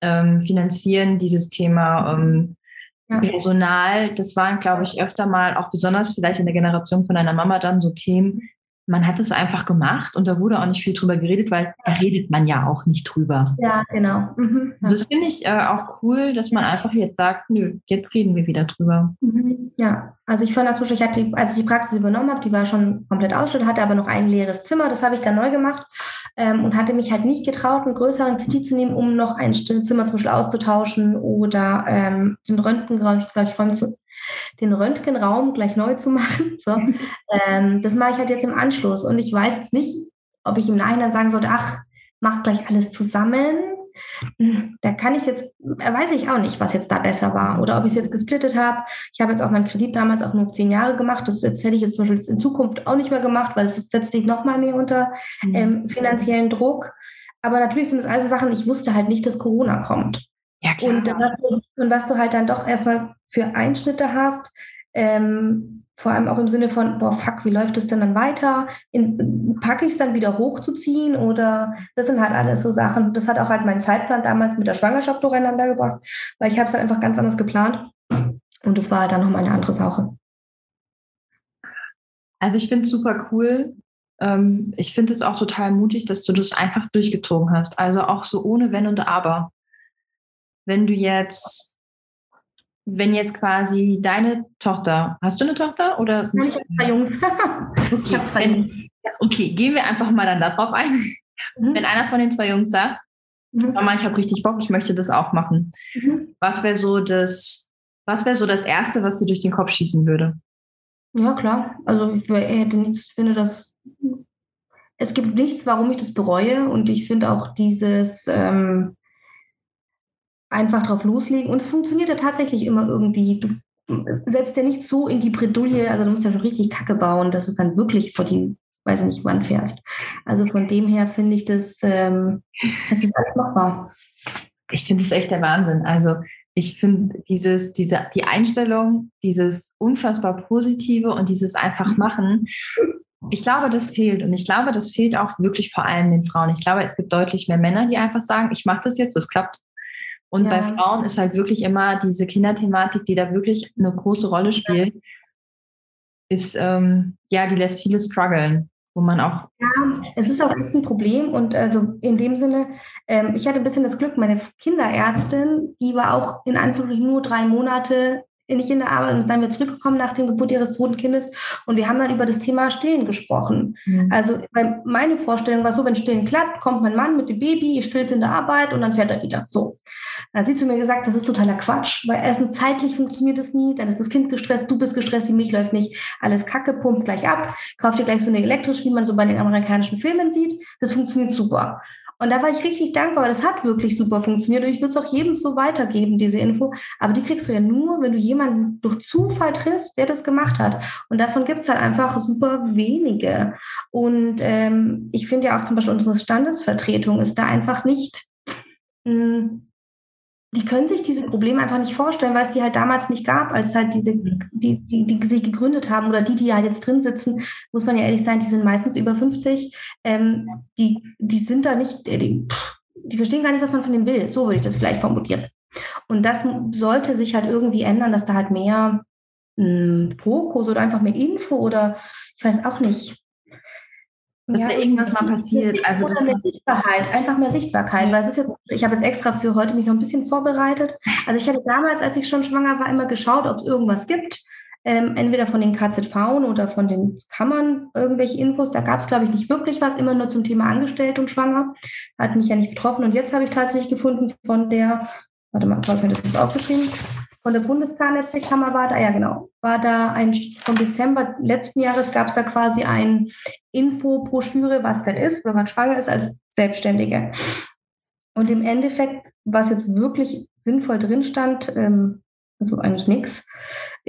ähm, Finanzieren, dieses Thema ähm, Personal, das waren, glaube ich, öfter mal, auch besonders vielleicht in der Generation von deiner Mama dann so Themen, man hat es einfach gemacht und da wurde auch nicht viel drüber geredet, weil da redet man ja auch nicht drüber. Ja, genau. Mhm. Das finde ich äh, auch cool, dass man einfach jetzt sagt, nö, jetzt reden wir wieder drüber. Mhm, ja, also ich fand Beispiel, ich hatte, als ich die Praxis übernommen habe, die war schon komplett ausgestattet, hatte aber noch ein leeres Zimmer, das habe ich dann neu gemacht ähm, und hatte mich halt nicht getraut, einen größeren Kredit zu nehmen, um noch ein Zimmer zum Beispiel auszutauschen oder ähm, den Röntgenraum, ich glaube, ich räume zu, den Röntgenraum gleich neu zu machen. So. ähm, das mache ich halt jetzt im Anschluss. Und ich weiß jetzt nicht, ob ich im Nachhinein sagen sollte, ach, mach gleich alles zusammen. Da kann ich jetzt, äh, weiß ich auch nicht, was jetzt da besser war oder ob ich es jetzt gesplittet habe. Ich habe jetzt auch meinen Kredit damals auch nur zehn Jahre gemacht. Das jetzt, hätte ich jetzt zum Beispiel in Zukunft auch nicht mehr gemacht, weil es setzt dich noch mal mehr unter mhm. ähm, finanziellen Druck. Aber natürlich sind es also Sachen, ich wusste halt nicht, dass Corona kommt. Ja, klar. Und, was, und was du halt dann doch erstmal für Einschnitte hast, ähm, vor allem auch im Sinne von, boah, fuck, wie läuft es denn dann weiter? packe ich es dann wieder hochzuziehen oder das sind halt alles so Sachen. Das hat auch halt meinen Zeitplan damals mit der Schwangerschaft durcheinander gebracht, weil ich habe es halt einfach ganz anders geplant und das war halt dann nochmal eine andere Sache. Also ich finde es super cool. Ähm, ich finde es auch total mutig, dass du das einfach durchgezogen hast. Also auch so ohne Wenn und Aber wenn du jetzt, wenn jetzt quasi deine Tochter, hast du eine Tochter oder? Nein, ich habe zwei Jungs. okay. Ich habe zwei Jungs. Okay, gehen wir einfach mal dann darauf ein. Mhm. Wenn einer von den zwei Jungs sagt, mhm. Mama, ich habe richtig Bock, ich möchte das auch machen. Mhm. Was wäre so das, was wäre so das Erste, was dir durch den Kopf schießen würde? Ja, klar. Also ich hätte nichts, finde das, es gibt nichts, warum ich das bereue. Und ich finde auch dieses ähm, einfach drauf loslegen. Und es funktioniert ja tatsächlich immer irgendwie. Du setzt ja nicht so in die Bredouille, also du musst ja schon richtig Kacke bauen, dass es dann wirklich vor die, weiß ich nicht, wann fährst. Also von dem her finde ich das, ähm, das ist alles machbar. Ich finde es echt der Wahnsinn. Also ich finde dieses, diese, die Einstellung, dieses unfassbar Positive und dieses einfach machen, ich glaube, das fehlt. Und ich glaube, das fehlt auch wirklich vor allem den Frauen. Ich glaube, es gibt deutlich mehr Männer, die einfach sagen, ich mache das jetzt, es klappt. Und ja. bei Frauen ist halt wirklich immer diese Kinderthematik, die da wirklich eine große Rolle spielt, ist, ähm, ja, die lässt viele strugglen wo man auch. Ja, es ist auch echt ein Problem und also in dem Sinne, ähm, ich hatte ein bisschen das Glück, meine Kinderärztin, die war auch in Anführungszeichen nur drei Monate nicht in der Arbeit und dann wieder zurückgekommen nach dem Geburt ihres zweiten Kindes und wir haben dann über das Thema Stillen gesprochen. Mhm. Also meine Vorstellung war so, wenn Stillen klappt, kommt mein Mann mit dem Baby, stillt in der Arbeit und dann fährt er wieder. So. Dann hat sie zu mir gesagt, das ist totaler Quatsch, weil erstens zeitlich funktioniert es nie, dann ist das Kind gestresst, du bist gestresst, die Milch läuft nicht, alles Kacke, pumpt gleich ab, kauft dir gleich so eine elektrisch, wie man so bei den amerikanischen Filmen sieht. Das funktioniert super. Und da war ich richtig dankbar, weil das hat wirklich super funktioniert. Und ich würde es auch jedem so weitergeben, diese Info. Aber die kriegst du ja nur, wenn du jemanden durch Zufall triffst, der das gemacht hat. Und davon gibt es halt einfach super wenige. Und ähm, ich finde ja auch zum Beispiel unsere Standesvertretung ist da einfach nicht mh, hm, die können sich diese Probleme einfach nicht vorstellen, weil es die halt damals nicht gab, als halt diese, die, die, die sich gegründet haben oder die, die halt jetzt drin sitzen, muss man ja ehrlich sein, die sind meistens über 50. Ähm, die, die sind da nicht, äh, die, die verstehen gar nicht, was man von denen will. So würde ich das vielleicht formulieren. Und das sollte sich halt irgendwie ändern, dass da halt mehr mh, hm, Fokus oder einfach mehr Info oder ich weiß auch nicht, dass ja, da irgendwas mal passiert. Also das mehr Sichtbarkeit, einfach mehr Sichtbarkeit. Weil es ist jetzt, ich habe jetzt extra für heute mich noch ein bisschen vorbereitet. Also ich hatte damals, als ich schon schwanger war, immer geschaut, ob es irgendwas gibt. Ähm, entweder von den KZV oder von den Kammern irgendwelche Infos. Da gab es, glaube ich, nicht wirklich was, immer nur zum Thema Angestellte und Schwanger. Hat mich ja nicht betroffen. Und jetzt habe ich tatsächlich gefunden von der, warte mal, ich mir das jetzt aufgeschrieben, von der Bundeszahnärztekammer war da, ja genau, war da ein, vom Dezember letzten Jahres gab es da quasi ein Infobroschüre, was das ist, wenn man schwanger ist als Selbstständige. Und im Endeffekt, was jetzt wirklich sinnvoll drin stand, ähm, also eigentlich nichts,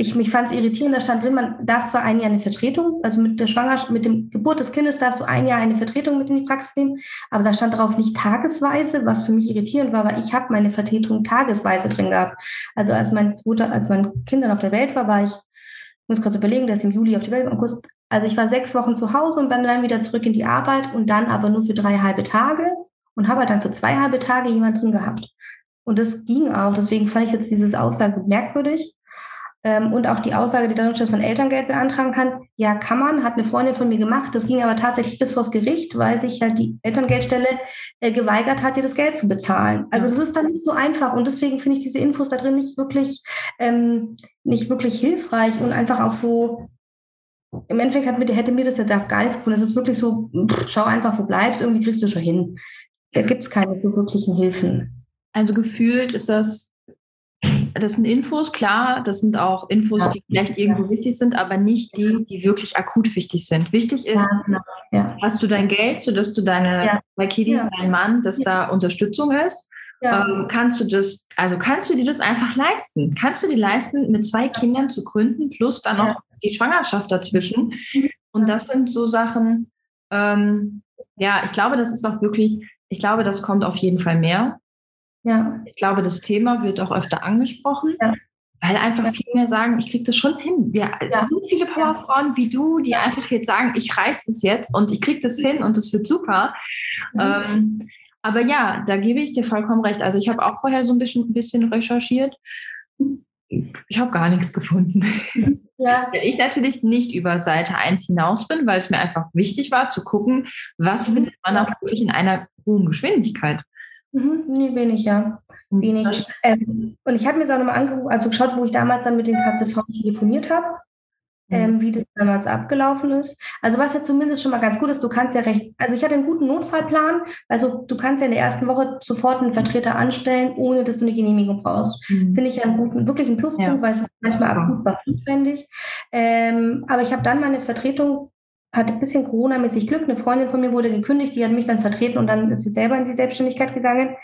ich mich fand es irritierend, da stand drin, man darf zwar ein Jahr eine Vertretung, also mit der Schwangerschaft, mit dem Geburt des Kindes darfst du ein Jahr eine Vertretung mit in die Praxis nehmen, aber da stand drauf nicht tagesweise, was für mich irritierend war, weil ich habe meine Vertretung tagesweise drin gehabt. Also als mein zweiter, als mein Kind dann auf der Welt war, war ich, muss kurz überlegen, ist im Juli auf die Welt, August, also ich war sechs Wochen zu Hause und bin dann wieder zurück in die Arbeit und dann aber nur für drei halbe Tage und habe halt dann für zwei halbe Tage jemand drin gehabt. Und das ging auch. Deswegen fand ich jetzt dieses Aussage merkwürdig. Ähm, und auch die Aussage, die darin steht, dass man Elterngeld beantragen kann. Ja, kann man, hat eine Freundin von mir gemacht. Das ging aber tatsächlich bis vors Gericht, weil sich halt die Elterngeldstelle äh, geweigert hat, dir das Geld zu bezahlen. Also das ist dann nicht so einfach. Und deswegen finde ich diese Infos da drin nicht wirklich, ähm, nicht wirklich hilfreich und einfach auch so. Im Endeffekt hat mir, hätte mir das jetzt auch gar nichts gefunden. Es ist wirklich so, pff, schau einfach, wo bleibst, irgendwie kriegst du schon hin. Da gibt es keine so wirklichen Hilfen. Also gefühlt ist das das sind Infos, klar, das sind auch Infos, die vielleicht irgendwo wichtig sind, aber nicht die, die wirklich akut wichtig sind. Wichtig ist, genau. ja. hast du dein Geld, sodass du deine ja. zwei Kiddies, ja. dein Mann, dass da Unterstützung ist. Ähm, kannst du das, also kannst du dir das einfach leisten? Kannst du dir leisten, mit zwei Kindern zu gründen, plus dann noch die Schwangerschaft dazwischen? Und das sind so Sachen, ähm, ja, ich glaube, das ist auch wirklich, ich glaube, das kommt auf jeden Fall mehr. Ja. Ich glaube, das Thema wird auch öfter angesprochen, ja. weil einfach ja. viel mehr sagen, ich kriege das schon hin. Wir ja. so viele Powerfrauen wie du, die einfach jetzt sagen, ich reiß das jetzt und ich kriege das hin und es wird super. Mhm. Ähm, aber ja, da gebe ich dir vollkommen recht. Also ich habe auch vorher so ein bisschen, ein bisschen recherchiert. Ich habe gar nichts gefunden. Ja. Weil ich natürlich nicht über Seite 1 hinaus bin, weil es mir einfach wichtig war zu gucken, was mhm. findet man auch wirklich in einer hohen Geschwindigkeit. Mhm, nee, wenig, ja. Wenig. Ähm, und ich habe mir das auch nochmal angeguckt, also geschaut, wo ich damals dann mit den KZV telefoniert habe. ähm, wie das damals abgelaufen ist. Also was ja zumindest schon mal ganz gut ist, du kannst ja recht, also ich hatte einen guten Notfallplan, also du kannst ja in der ersten Woche sofort einen Vertreter anstellen, ohne dass du eine Genehmigung brauchst. Mhm. Finde ich ja einen guten, wirklich einen Pluspunkt, ja. weil es ist manchmal akut was notwendig. Ähm, aber ich habe dann meine Vertretung hatte ein bisschen Corona-mäßig Glück. Eine Freundin von mir wurde gekündigt, die hat mich dann vertreten und dann ist sie selber in die Selbstständigkeit gegangen.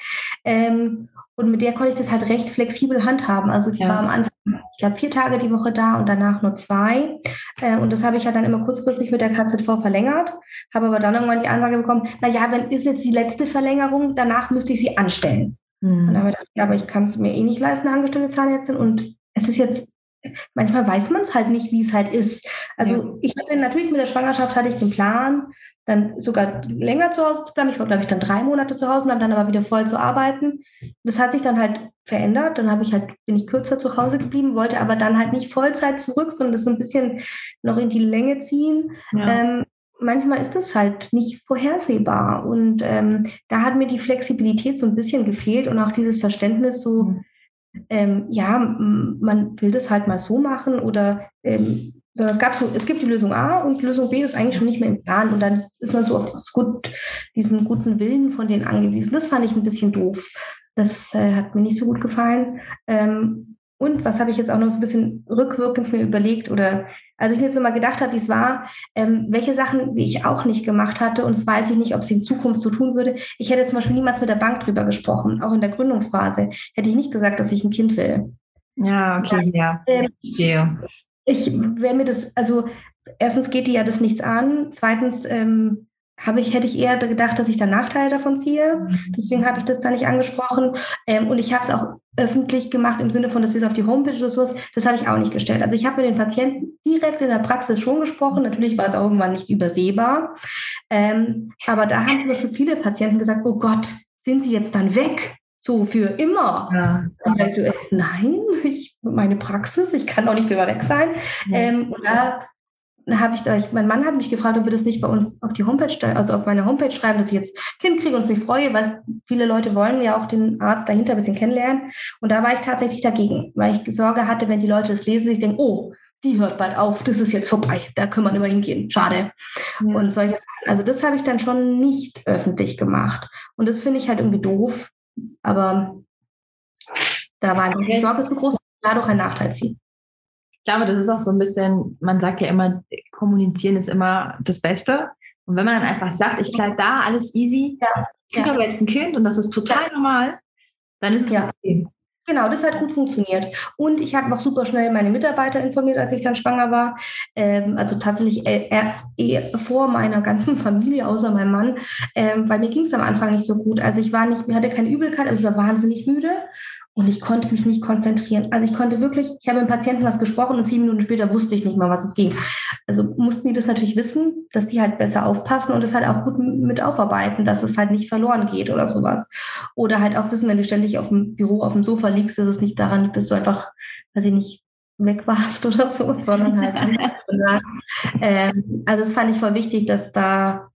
Ähm, und mit der konnte ich das halt recht flexibel handhaben. Also ich ja. war am Anfang, ich glaube, vier Tage die Woche da und danach nur zwei. Äh, und das habe ich halt dann immer kurzfristig mit der KZV verlängert, habe aber dann irgendwann die Ansage bekommen, na ja, wenn ist jetzt die letzte Verlängerung, danach müsste ich sie anstellen. Mhm. Und dann habe ich gedacht, ja, aber ich kann es mir eh nicht leisten, eine angestellte Zahnärztin. Und es ist jetzt manchmal weiß man es halt nicht, wie es halt ist. Also ja. ich hatte natürlich mit der Schwangerschaft hatte ich den Plan, dann sogar länger zu Hause zu bleiben. Ich war, glaube ich, dann drei Monate zu Hause bleiben, dann aber wieder voll zu arbeiten. Das hat sich dann halt verändert. Dann habe ich halt, bin ich kürzer zu Hause geblieben, wollte aber dann halt nicht Vollzeit zurück, sondern das so ein bisschen noch in die Länge ziehen. Ja. Ähm, manchmal ist das halt nicht vorhersehbar. Und ähm, da hat mir die Flexibilität so ein bisschen gefehlt und auch dieses Verständnis so, mhm ähm, ja, man will das halt mal so machen oder ähm, sondern es gab so, es gibt die Lösung A und Lösung B ist eigentlich schon nicht mehr im Plan und dann ist man so auf gut, diesen guten Willen von denen angewiesen. Das fand ich ein bisschen doof. Das äh, hat mir nicht so gut gefallen. Ähm, und was habe ich jetzt auch noch so ein bisschen rückwirkend mir überlegt oder als ich mir jetzt mal gedacht habe, wie es war, ähm, welche Sachen, die ich auch nicht gemacht hatte, und das weiß ich nicht, ob sie in Zukunft so tun würde. Ich hätte zum Beispiel niemals mit der Bank drüber gesprochen, auch in der Gründungsphase. Hätte ich nicht gesagt, dass ich ein Kind will. Ja, okay, ja. Ähm, ja. Ich wäre mir das, also erstens geht die ja das nichts an, zweitens ähm, habe ich, hätte ich eher gedacht, dass ich da Nachteile davon ziehe. Mhm. Deswegen habe ich das da nicht angesprochen. Ähm, und ich habe es auch öffentlich gemacht im Sinne von, dass wir es auf die Homepage oder sowas. Das habe ich auch nicht gestellt. Also ich habe mit den Patienten direkt in der Praxis schon gesprochen. Natürlich war es auch irgendwann nicht übersehbar. Ähm, aber da haben zum Beispiel viele Patienten gesagt, oh Gott, sind sie jetzt dann weg? So für immer. Ja. Und ich so, äh, nein, ich, meine Praxis, ich kann auch nicht für immer weg sein. Ja. Ähm, und da habe ich euch, mein Mann hat mich gefragt, ob wir das nicht bei uns auf die Homepage, also auf meine Homepage schreiben, dass ich jetzt Kind kriege und mich freue, weil viele Leute wollen ja auch den Arzt dahinter ein bisschen kennenlernen. Und da war ich tatsächlich dagegen, weil ich Sorge hatte, wenn die Leute das lesen, sich denken, oh, die hört bald auf, das ist jetzt vorbei, da kann man immer hingehen, schade. Ja. Und solche Also das habe ich dann schon nicht öffentlich gemacht. Und das finde ich halt irgendwie doof, aber da war die Sorge zu groß, dadurch ein Nachteil ziehen glaube, das ist auch so ein bisschen, man sagt ja immer, kommunizieren ist immer das Beste. Und wenn man dann einfach sagt, ich bleibe da, alles easy, ja. ich kriege ja. aber jetzt ein Kind und das ist total normal, dann ist es ja. okay. Genau, das hat gut funktioniert. Und ich habe auch super schnell meine Mitarbeiter informiert, als ich dann schwanger war. Ähm, also tatsächlich äh, äh, vor meiner ganzen Familie, außer meinem Mann, ähm, weil mir ging es am Anfang nicht so gut. Also ich war nicht, mir hatte keine Übelkeit, aber ich war wahnsinnig müde und ich konnte mich nicht konzentrieren. Also ich konnte wirklich, ich habe mit dem Patienten was gesprochen und zehn Minuten später wusste ich nicht mal, was es ging. Also mussten die das natürlich wissen, dass die halt besser aufpassen und es halt auch gut mit aufarbeiten, dass es halt nicht verloren geht oder sowas. Oder halt auch wissen, wenn du ständig auf dem Büro, auf dem Sofa liegst, dass es nicht daran liegt, dass du einfach, weiß ich nicht, weg warst oder so, sondern halt ähm, also das fand ich voll wichtig, dass da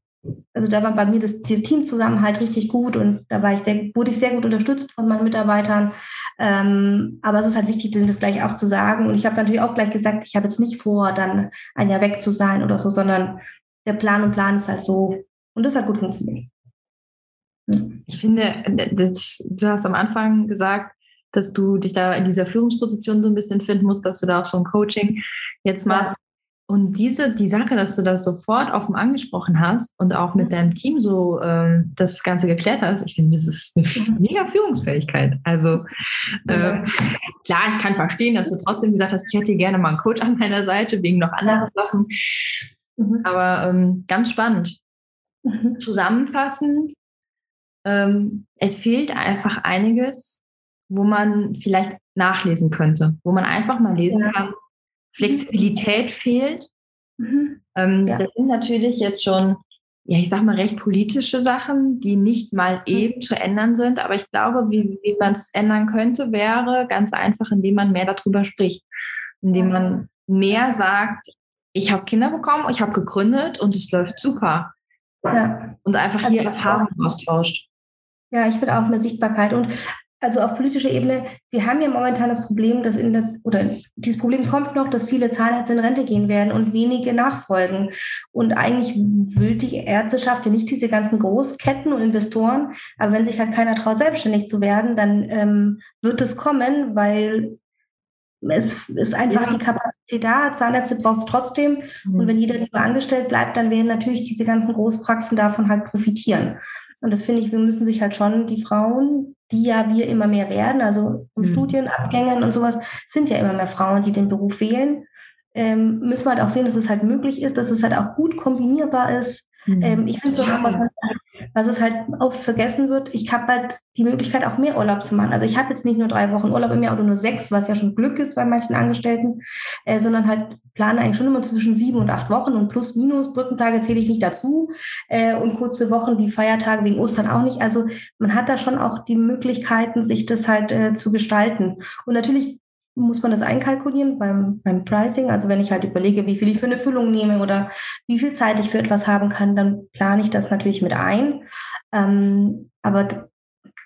also da war bei mir das, der Teamzusammenhalt richtig gut und da war ich sehr, wurde ich sehr gut unterstützt von meinen Mitarbeitern. Ähm, aber es ist halt wichtig, denen das gleich auch zu sagen. Und ich habe natürlich auch gleich gesagt, ich habe jetzt nicht vor, dann ein Jahr weg zu sein oder so, sondern der Plan und Plan ist halt so. Und das hat gut funktioniert. Ich finde, das, du hast am Anfang gesagt, dass du dich da in dieser Führungsposition so ein bisschen finden musst, dass du da auch so ein Coaching jetzt machst. Und diese, die Sache, dass du das sofort offen angesprochen hast und auch mit deinem Team so ähm, das Ganze geklärt hast, ich finde, das ist eine mega Führungsfähigkeit. Also äh, klar, ich kann verstehen, dass du trotzdem gesagt hast, ich hätte gerne mal einen Coach an meiner Seite wegen noch anderen Sachen. Mhm. Aber ähm, ganz spannend. Mhm. Zusammenfassend, ähm, es fehlt einfach einiges, wo man vielleicht nachlesen könnte, wo man einfach mal lesen kann, Flexibilität fehlt. Mhm. Ähm, ja. Das sind natürlich jetzt schon, ja, ich sag mal, recht politische Sachen, die nicht mal mhm. eben zu ändern sind. Aber ich glaube, wie, wie man es ändern könnte, wäre ganz einfach, indem man mehr darüber spricht. Indem man mehr sagt, ich habe Kinder bekommen, ich habe gegründet und es läuft super. Ja. Und einfach hier Erfahrungen austauscht. Ja, ich würde auch mehr Sichtbarkeit. Und also auf politischer Ebene, wir haben ja momentan das Problem, dass in der, oder dieses Problem kommt noch, dass viele Zahnärzte in Rente gehen werden und wenige nachfolgen. Und eigentlich will die Ärzteschaft ja nicht diese ganzen Großketten und Investoren, aber wenn sich halt keiner traut, selbstständig zu werden, dann ähm, wird es kommen, weil es ist einfach ja. die Kapazität da, Zahnärzte braucht es trotzdem. Mhm. Und wenn jeder lieber angestellt bleibt, dann werden natürlich diese ganzen Großpraxen davon halt profitieren. Und das finde ich, wir müssen sich halt schon die Frauen, die ja wir immer mehr werden, also im mhm. Studienabgängen und sowas, sind ja immer mehr Frauen, die den Beruf wählen. Ähm, müssen wir halt auch sehen, dass es halt möglich ist, dass es halt auch gut kombinierbar ist. Mhm. Ähm, ich finde es auch, was man was es halt oft vergessen wird, ich habe halt die Möglichkeit, auch mehr Urlaub zu machen. Also ich habe jetzt nicht nur drei Wochen Urlaub im Jahr oder nur sechs, was ja schon Glück ist bei manchen Angestellten, äh, sondern halt plane eigentlich schon immer zwischen sieben und acht Wochen und plus minus Brückentage zähle ich nicht dazu äh, und kurze Wochen wie Feiertage wegen Ostern auch nicht. Also man hat da schon auch die Möglichkeiten, sich das halt äh, zu gestalten. Und natürlich muss man das einkalkulieren beim, beim Pricing. Also wenn ich halt überlege, wie viel ich für eine Füllung nehme oder wie viel Zeit ich für etwas haben kann, dann plane ich das natürlich mit ein. Ähm, aber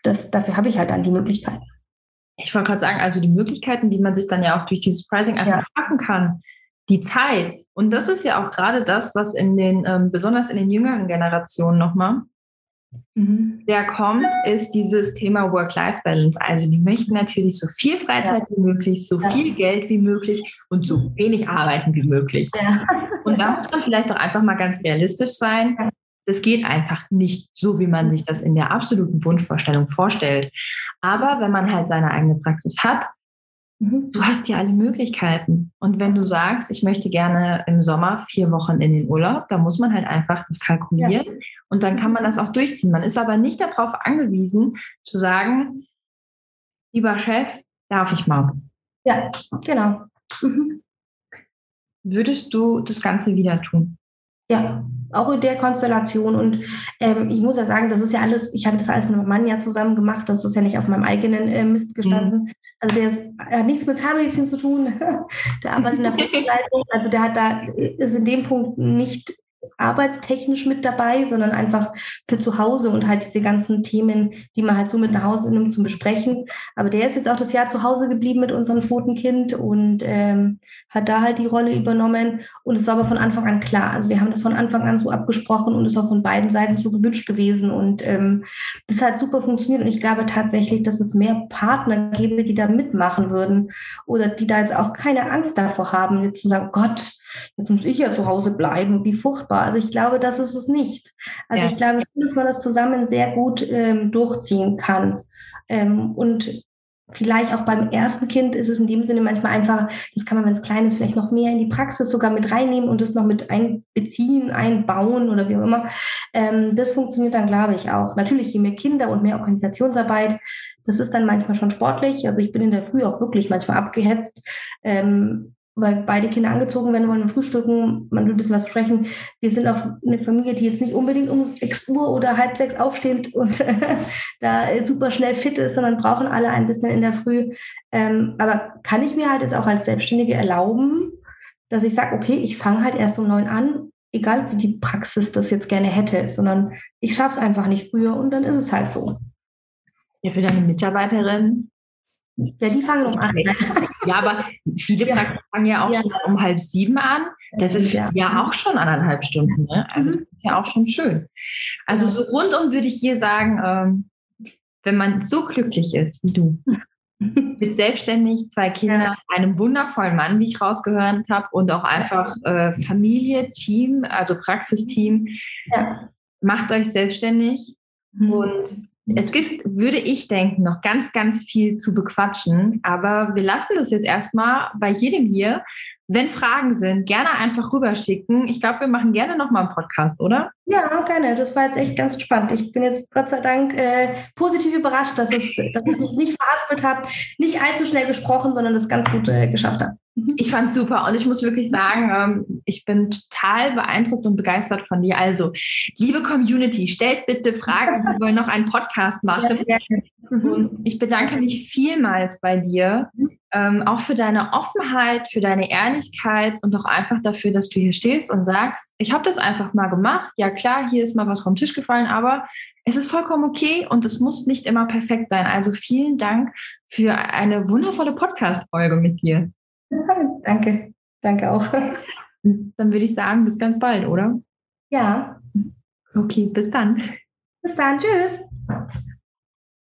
das, dafür habe ich halt dann die Möglichkeiten. Ich wollte gerade sagen, also die Möglichkeiten, die man sich dann ja auch durch dieses Pricing einfach ja. schaffen kann, die Zeit. Und das ist ja auch gerade das, was in den, ähm, besonders in den jüngeren Generationen nochmal. Der kommt, ist dieses Thema Work-Life-Balance. Also die möchten natürlich so viel Freizeit ja. wie möglich, so ja. viel Geld wie möglich und so wenig arbeiten wie möglich. Ja. Und da muss man vielleicht auch einfach mal ganz realistisch sein. Das geht einfach nicht so, wie man sich das in der absoluten Wunschvorstellung vorstellt. Aber wenn man halt seine eigene Praxis hat, Mhm. Du hast ja alle Möglichkeiten. Und wenn du sagst, ich möchte gerne im Sommer vier Wochen in den Urlaub, dann muss man halt einfach das kalkulieren ja. und dann kann man das auch durchziehen. Man ist aber nicht darauf angewiesen zu sagen, lieber Chef, darf ich mal? Ja, genau. Mhm. Würdest du das Ganze wieder tun? Ja, auch in der Konstellation. Und ähm, ich muss ja sagen, das ist ja alles, ich habe das alles mit meinem Mann ja zusammen gemacht, das ist ja nicht auf meinem eigenen äh, Mist gestanden. Mhm. Also der ist, hat nichts mit Zahnmedizin zu tun, der arbeitet in der Rückenleitung, also der hat da, ist in dem Punkt nicht arbeitstechnisch mit dabei, sondern einfach für zu Hause und halt diese ganzen Themen, die man halt so mit nach Hause nimmt zum Besprechen. Aber der ist jetzt auch das Jahr zu Hause geblieben mit unserem zweiten Kind und ähm, hat da halt die Rolle übernommen. Und es war aber von Anfang an klar. Also wir haben das von Anfang an so abgesprochen und es war von beiden Seiten so gewünscht gewesen. Und ähm, das hat super funktioniert. Und ich glaube tatsächlich, dass es mehr Partner gäbe, die da mitmachen würden oder die da jetzt auch keine Angst davor haben, jetzt zu sagen, Gott, jetzt muss ich ja zu Hause bleiben, wie furchtbar. Also ich glaube, das ist es nicht. Also ja. ich glaube schon, dass man das zusammen sehr gut ähm, durchziehen kann. Ähm, und vielleicht auch beim ersten Kind ist es in dem Sinne manchmal einfach, das kann man, wenn es klein ist, vielleicht noch mehr in die Praxis sogar mit reinnehmen und das noch mit einbeziehen, einbauen oder wie auch immer. Ähm, das funktioniert dann, glaube ich, auch. Natürlich, je mehr Kinder und mehr Organisationsarbeit, das ist dann manchmal schon sportlich. Also ich bin in der Früh auch wirklich manchmal abgehetzt. Ähm, weil beide Kinder angezogen werden wollen, frühstücken, man will ein bisschen was besprechen. Wir sind auch eine Familie, die jetzt nicht unbedingt um 6 Uhr oder halb sechs aufsteht und da super schnell fit ist, sondern brauchen alle ein bisschen in der Früh. Ähm, aber kann ich mir halt jetzt auch als Selbstständige erlauben, dass ich sage, okay, ich fange halt erst um neun an, egal wie die Praxis das jetzt gerne hätte, sondern ich schaffe es einfach nicht früher und dann ist es halt so. Ja, für deine Mitarbeiterin ja, die fangen um acht an. Ja, aber viele ja. fangen ja auch ja. schon um halb sieben an. Das ist ja, ja auch schon anderthalb Stunden. Ne? Also mhm. das ist ja auch schon schön. Also so rundum würde ich hier sagen, ähm, wenn man so glücklich ist wie du, mit selbstständig, zwei Kindern, einem wundervollen Mann, wie ich rausgehört habe, und auch einfach äh, Familie, Team, also Praxisteam, macht euch selbstständig mhm. und es gibt, würde ich denken, noch ganz, ganz viel zu bequatschen. Aber wir lassen das jetzt erstmal bei jedem hier. Wenn Fragen sind, gerne einfach rüberschicken. Ich glaube, wir machen gerne nochmal einen Podcast, oder? Ja, gerne. Das war jetzt echt ganz spannend. Ich bin jetzt Gott sei Dank äh, positiv überrascht, dass, es, dass ich mich nicht verhaspelt habe, nicht allzu schnell gesprochen, sondern das ganz gut äh, geschafft habe. Mhm. Ich fand super und ich muss wirklich sagen, ähm, ich bin total beeindruckt und begeistert von dir. Also, liebe Community, stellt bitte Fragen, wir wollen noch einen Podcast machen. Ja, ich bedanke mich vielmals bei dir. Ähm, auch für deine Offenheit, für deine Ehrlichkeit und auch einfach dafür, dass du hier stehst und sagst, ich habe das einfach mal gemacht. Ja klar, hier ist mal was vom Tisch gefallen, aber es ist vollkommen okay und es muss nicht immer perfekt sein. Also vielen Dank für eine wundervolle Podcast-Folge mit dir. Danke, danke auch. Dann würde ich sagen, bis ganz bald, oder? Ja. Okay, bis dann. Bis dann, tschüss.